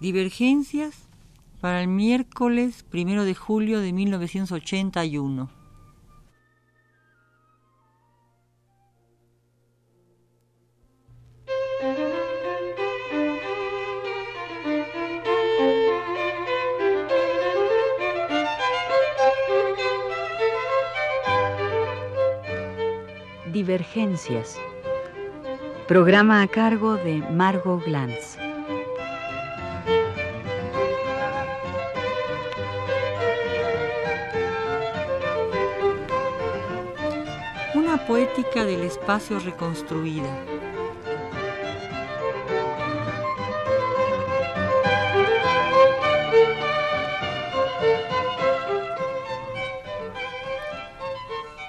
Divergencias para el miércoles primero de julio de 1981. Divergencias. Programa a cargo de Margot Glantz. Poética del espacio reconstruida.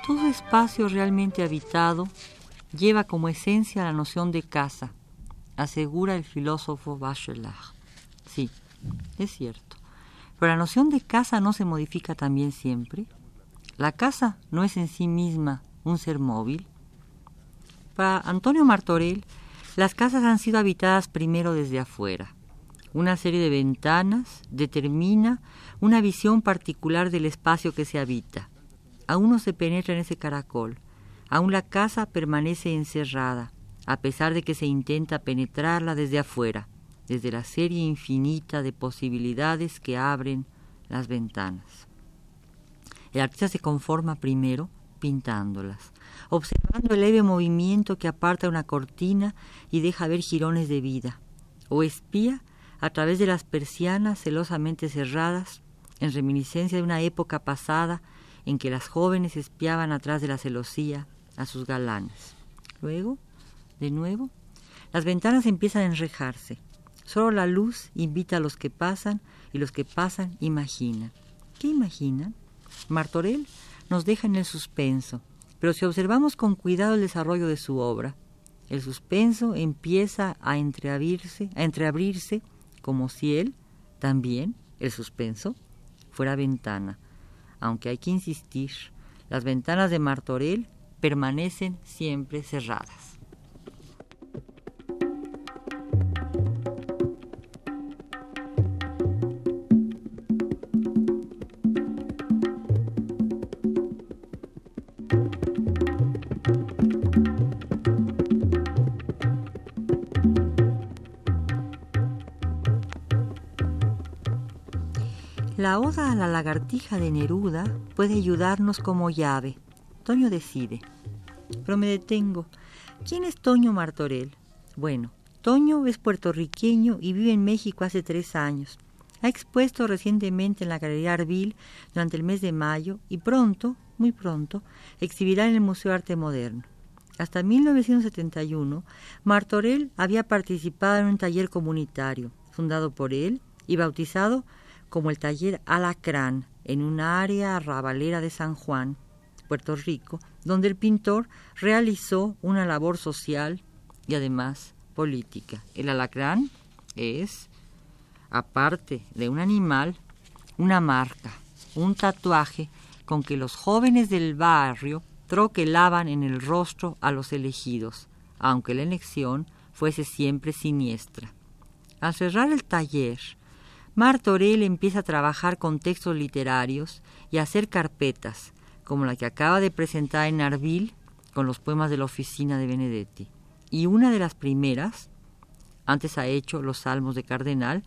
Todo espacio realmente habitado lleva como esencia la noción de casa, asegura el filósofo Bachelard. Sí, es cierto. Pero la noción de casa no se modifica también siempre. La casa no es en sí misma un ser móvil. Para Antonio Martorell, las casas han sido habitadas primero desde afuera. Una serie de ventanas determina una visión particular del espacio que se habita. Aún no se penetra en ese caracol. Aún la casa permanece encerrada, a pesar de que se intenta penetrarla desde afuera, desde la serie infinita de posibilidades que abren las ventanas. El artista se conforma primero pintándolas, observando el leve movimiento que aparta una cortina y deja ver jirones de vida, o espía a través de las persianas celosamente cerradas, en reminiscencia de una época pasada en que las jóvenes espiaban atrás de la celosía a sus galanes. Luego, de nuevo, las ventanas empiezan a enrejarse. Solo la luz invita a los que pasan y los que pasan imaginan. ¿Qué imaginan? Martorell nos deja en el suspenso, pero si observamos con cuidado el desarrollo de su obra, el suspenso empieza a entreabrirse, a entreabrirse como si él, también, el suspenso, fuera ventana. Aunque hay que insistir, las ventanas de Martorell permanecen siempre cerradas. La oda a la lagartija de Neruda puede ayudarnos como llave. Toño decide. Pero me detengo. ¿Quién es Toño Martorell? Bueno, Toño es puertorriqueño y vive en México hace tres años. Ha expuesto recientemente en la Galería Arbil durante el mes de mayo y pronto, muy pronto, exhibirá en el Museo de Arte Moderno. Hasta 1971, Martorell había participado en un taller comunitario, fundado por él y bautizado como el taller Alacrán, en un área arrabalera de San Juan, Puerto Rico, donde el pintor realizó una labor social y además política. El alacrán es, aparte de un animal, una marca, un tatuaje con que los jóvenes del barrio troquelaban en el rostro a los elegidos, aunque la elección fuese siempre siniestra. Al cerrar el taller, Martorell empieza a trabajar con textos literarios y a hacer carpetas, como la que acaba de presentar en Arbil con los poemas de la oficina de Benedetti. Y una de las primeras, antes ha hecho los salmos de Cardenal,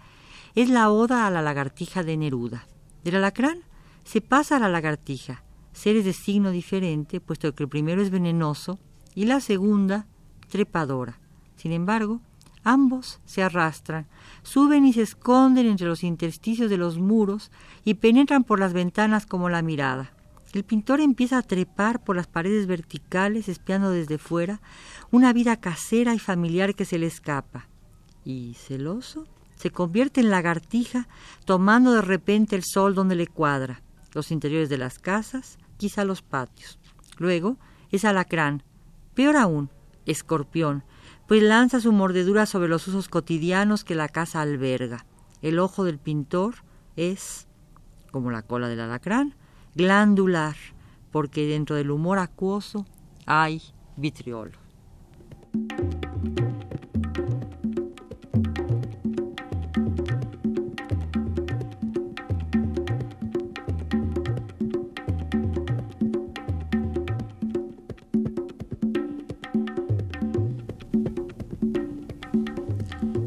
es la oda a la lagartija de Neruda. Del alacrán se pasa a la lagartija, seres de signo diferente, puesto que el primero es venenoso y la segunda trepadora. Sin embargo, Ambos se arrastran, suben y se esconden entre los intersticios de los muros y penetran por las ventanas como la mirada. El pintor empieza a trepar por las paredes verticales, espiando desde fuera una vida casera y familiar que se le escapa. Y, celoso, se convierte en lagartija, tomando de repente el sol donde le cuadra, los interiores de las casas, quizá los patios. Luego es alacrán, peor aún, escorpión, pues lanza su mordedura sobre los usos cotidianos que la casa alberga. El ojo del pintor es, como la cola del alacrán, glandular, porque dentro del humor acuoso hay vitriolo.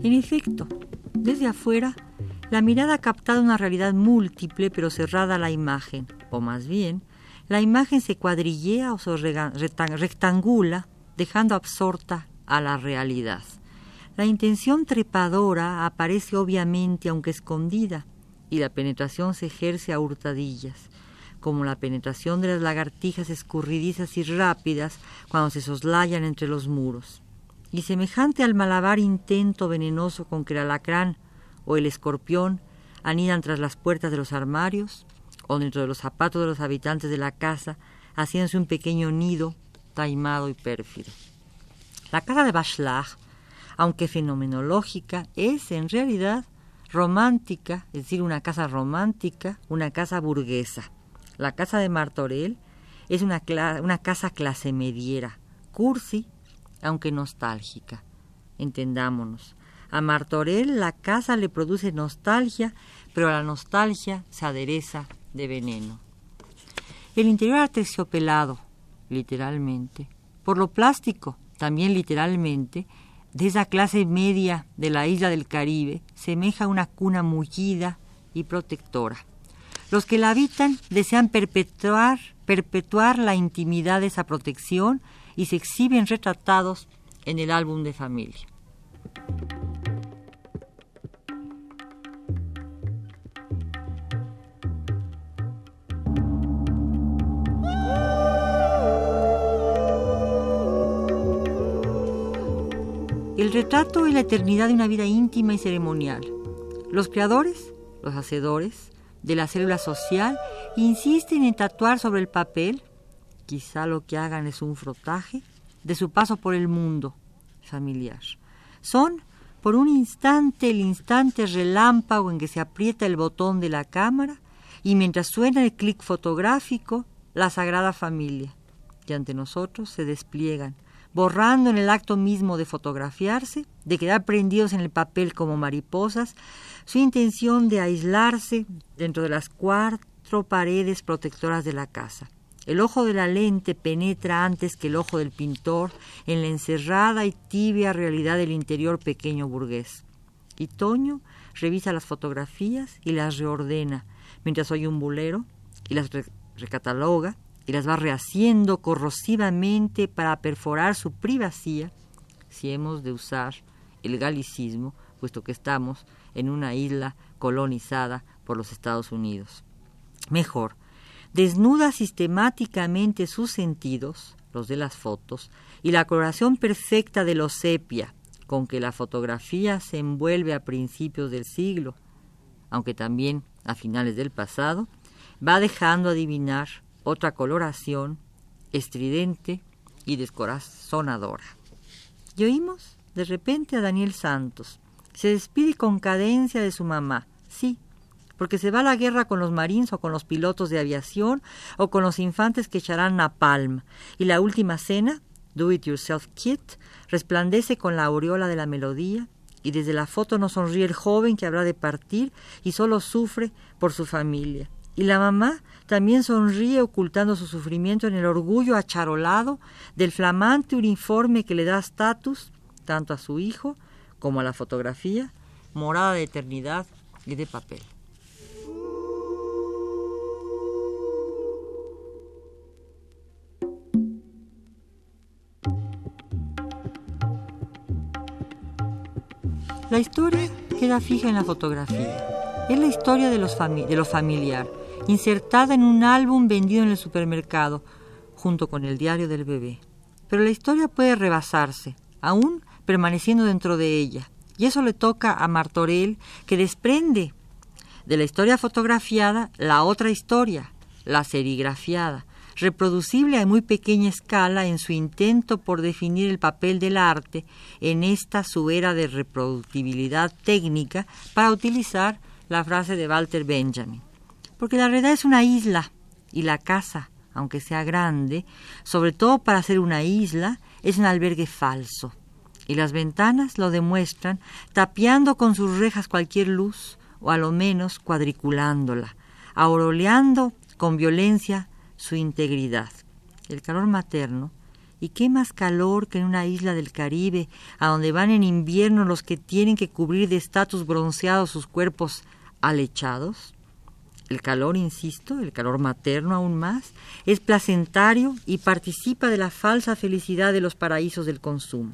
En efecto, desde afuera, la mirada ha captado una realidad múltiple pero cerrada a la imagen, o más bien, la imagen se cuadrillea o se rectangula, dejando absorta a la realidad. La intención trepadora aparece obviamente aunque escondida, y la penetración se ejerce a hurtadillas, como la penetración de las lagartijas escurridizas y rápidas cuando se soslayan entre los muros. Y semejante al malabar intento venenoso con que el alacrán o el escorpión anidan tras las puertas de los armarios o dentro de los zapatos de los habitantes de la casa, haciéndose un pequeño nido taimado y pérfido. La casa de Bachelard, aunque fenomenológica, es en realidad romántica, es decir, una casa romántica, una casa burguesa. La casa de Martorell es una, una casa clase mediera, cursi, aunque nostálgica. Entendámonos. A Martorell la casa le produce nostalgia, pero la nostalgia se adereza de veneno. El interior aterciopelado, literalmente, por lo plástico, también literalmente, de esa clase media de la isla del Caribe, semeja una cuna mullida y protectora. Los que la habitan desean perpetuar, perpetuar la intimidad de esa protección y se exhiben retratados en el álbum de familia. El retrato es la eternidad de una vida íntima y ceremonial. Los creadores, los hacedores de la célula social, insisten en tatuar sobre el papel, quizá lo que hagan es un frotaje, de su paso por el mundo familiar. Son, por un instante, el instante relámpago en que se aprieta el botón de la cámara y mientras suena el clic fotográfico, la Sagrada Familia, que ante nosotros se despliegan borrando en el acto mismo de fotografiarse, de quedar prendidos en el papel como mariposas, su intención de aislarse dentro de las cuatro paredes protectoras de la casa. El ojo de la lente penetra antes que el ojo del pintor en la encerrada y tibia realidad del interior pequeño burgués. Y Toño revisa las fotografías y las reordena, mientras oye un bulero y las recataloga y las va rehaciendo corrosivamente para perforar su privacidad, si hemos de usar el galicismo, puesto que estamos en una isla colonizada por los Estados Unidos. Mejor, desnuda sistemáticamente sus sentidos, los de las fotos, y la coloración perfecta de los sepia, con que la fotografía se envuelve a principios del siglo, aunque también a finales del pasado, va dejando adivinar otra coloración estridente y descorazonadora. Y oímos de repente a Daniel Santos. Se despide con cadencia de su mamá, sí, porque se va a la guerra con los marines o con los pilotos de aviación o con los infantes que echarán napalm. Y la última cena, Do It Yourself Kit, resplandece con la aureola de la melodía y desde la foto nos sonríe el joven que habrá de partir y solo sufre por su familia. Y la mamá también sonríe ocultando su sufrimiento en el orgullo acharolado del flamante uniforme que le da estatus tanto a su hijo como a la fotografía, morada de eternidad y de papel. La historia queda fija en la fotografía. Es la historia de, los de lo familiar insertada en un álbum vendido en el supermercado, junto con el diario del bebé. Pero la historia puede rebasarse, aún permaneciendo dentro de ella. Y eso le toca a Martorell, que desprende de la historia fotografiada la otra historia, la serigrafiada, reproducible a muy pequeña escala en su intento por definir el papel del arte en esta su era de reproductibilidad técnica para utilizar la frase de Walter Benjamin porque la realidad es una isla y la casa, aunque sea grande, sobre todo para ser una isla, es un albergue falso. Y las ventanas lo demuestran, tapiando con sus rejas cualquier luz, o a lo menos cuadriculándola, auroleando con violencia su integridad. El calor materno ¿Y qué más calor que en una isla del Caribe, a donde van en invierno los que tienen que cubrir de estatus bronceados sus cuerpos alechados? El calor, insisto, el calor materno aún más, es placentario y participa de la falsa felicidad de los paraísos del consumo.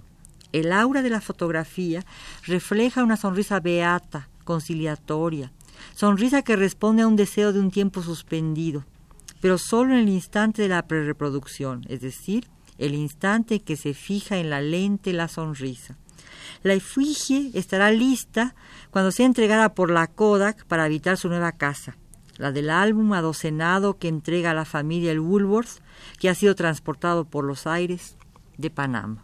El aura de la fotografía refleja una sonrisa beata, conciliatoria, sonrisa que responde a un deseo de un tiempo suspendido, pero solo en el instante de la prereproducción, es decir, el instante que se fija en la lente la sonrisa. La efigie estará lista cuando sea entregada por la Kodak para habitar su nueva casa la del álbum adocenado que entrega a la familia el Woolworth, que ha sido transportado por los aires de Panamá.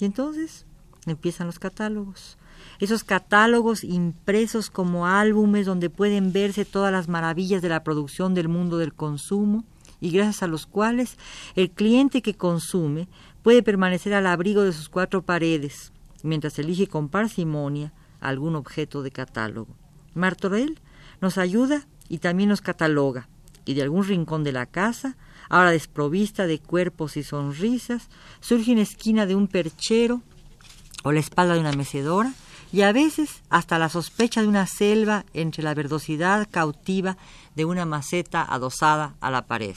Y entonces empiezan los catálogos. Esos catálogos impresos como álbumes donde pueden verse todas las maravillas de la producción del mundo del consumo y gracias a los cuales el cliente que consume puede permanecer al abrigo de sus cuatro paredes mientras elige con parsimonia algún objeto de catálogo. Martorell nos ayuda y también nos cataloga, y de algún rincón de la casa, ahora desprovista de cuerpos y sonrisas, surge una esquina de un perchero o la espalda de una mecedora, y a veces hasta la sospecha de una selva entre la verdosidad cautiva de una maceta adosada a la pared.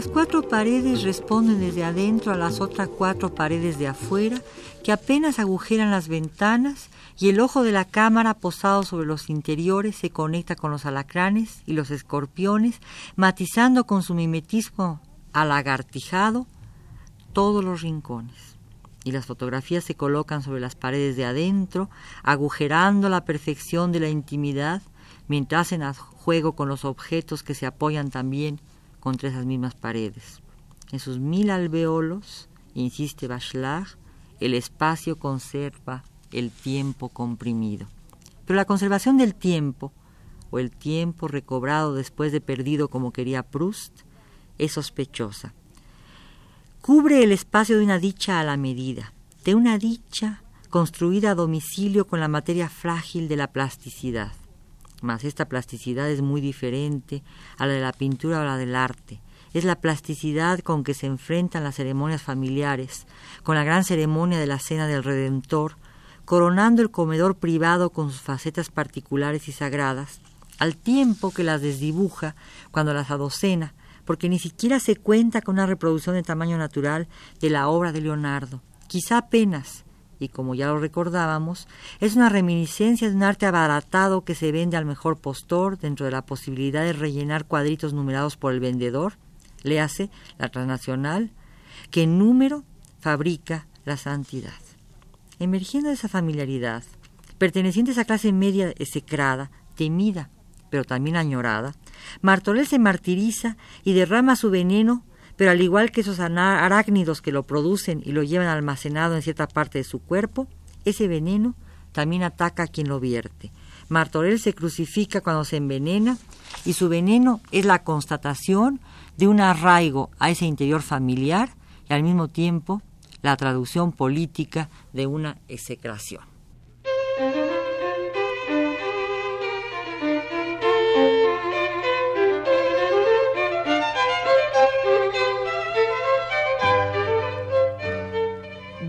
Las cuatro paredes responden desde adentro a las otras cuatro paredes de afuera, que apenas agujeran las ventanas, y el ojo de la cámara posado sobre los interiores se conecta con los alacranes y los escorpiones, matizando con su mimetismo alagartijado todos los rincones. Y las fotografías se colocan sobre las paredes de adentro, agujerando la perfección de la intimidad, mientras hacen juego con los objetos que se apoyan también contra esas mismas paredes. En sus mil alveolos, insiste Bachelard, el espacio conserva el tiempo comprimido. Pero la conservación del tiempo, o el tiempo recobrado después de perdido como quería Proust, es sospechosa. Cubre el espacio de una dicha a la medida, de una dicha construida a domicilio con la materia frágil de la plasticidad. Mas esta plasticidad es muy diferente a la de la pintura o la del arte. Es la plasticidad con que se enfrentan las ceremonias familiares, con la gran ceremonia de la cena del Redentor, coronando el comedor privado con sus facetas particulares y sagradas, al tiempo que las desdibuja cuando las adocena, porque ni siquiera se cuenta con una reproducción de tamaño natural de la obra de Leonardo, quizá apenas, y como ya lo recordábamos, es una reminiscencia de un arte abaratado que se vende al mejor postor dentro de la posibilidad de rellenar cuadritos numerados por el vendedor, le hace la transnacional, que en número fabrica la santidad. Emergiendo de esa familiaridad, perteneciente a esa clase media execrada, temida, pero también añorada, Martorell se martiriza y derrama su veneno pero al igual que esos arácnidos que lo producen y lo llevan almacenado en cierta parte de su cuerpo, ese veneno también ataca a quien lo vierte. Martorell se crucifica cuando se envenena y su veneno es la constatación de un arraigo a ese interior familiar y al mismo tiempo la traducción política de una execración.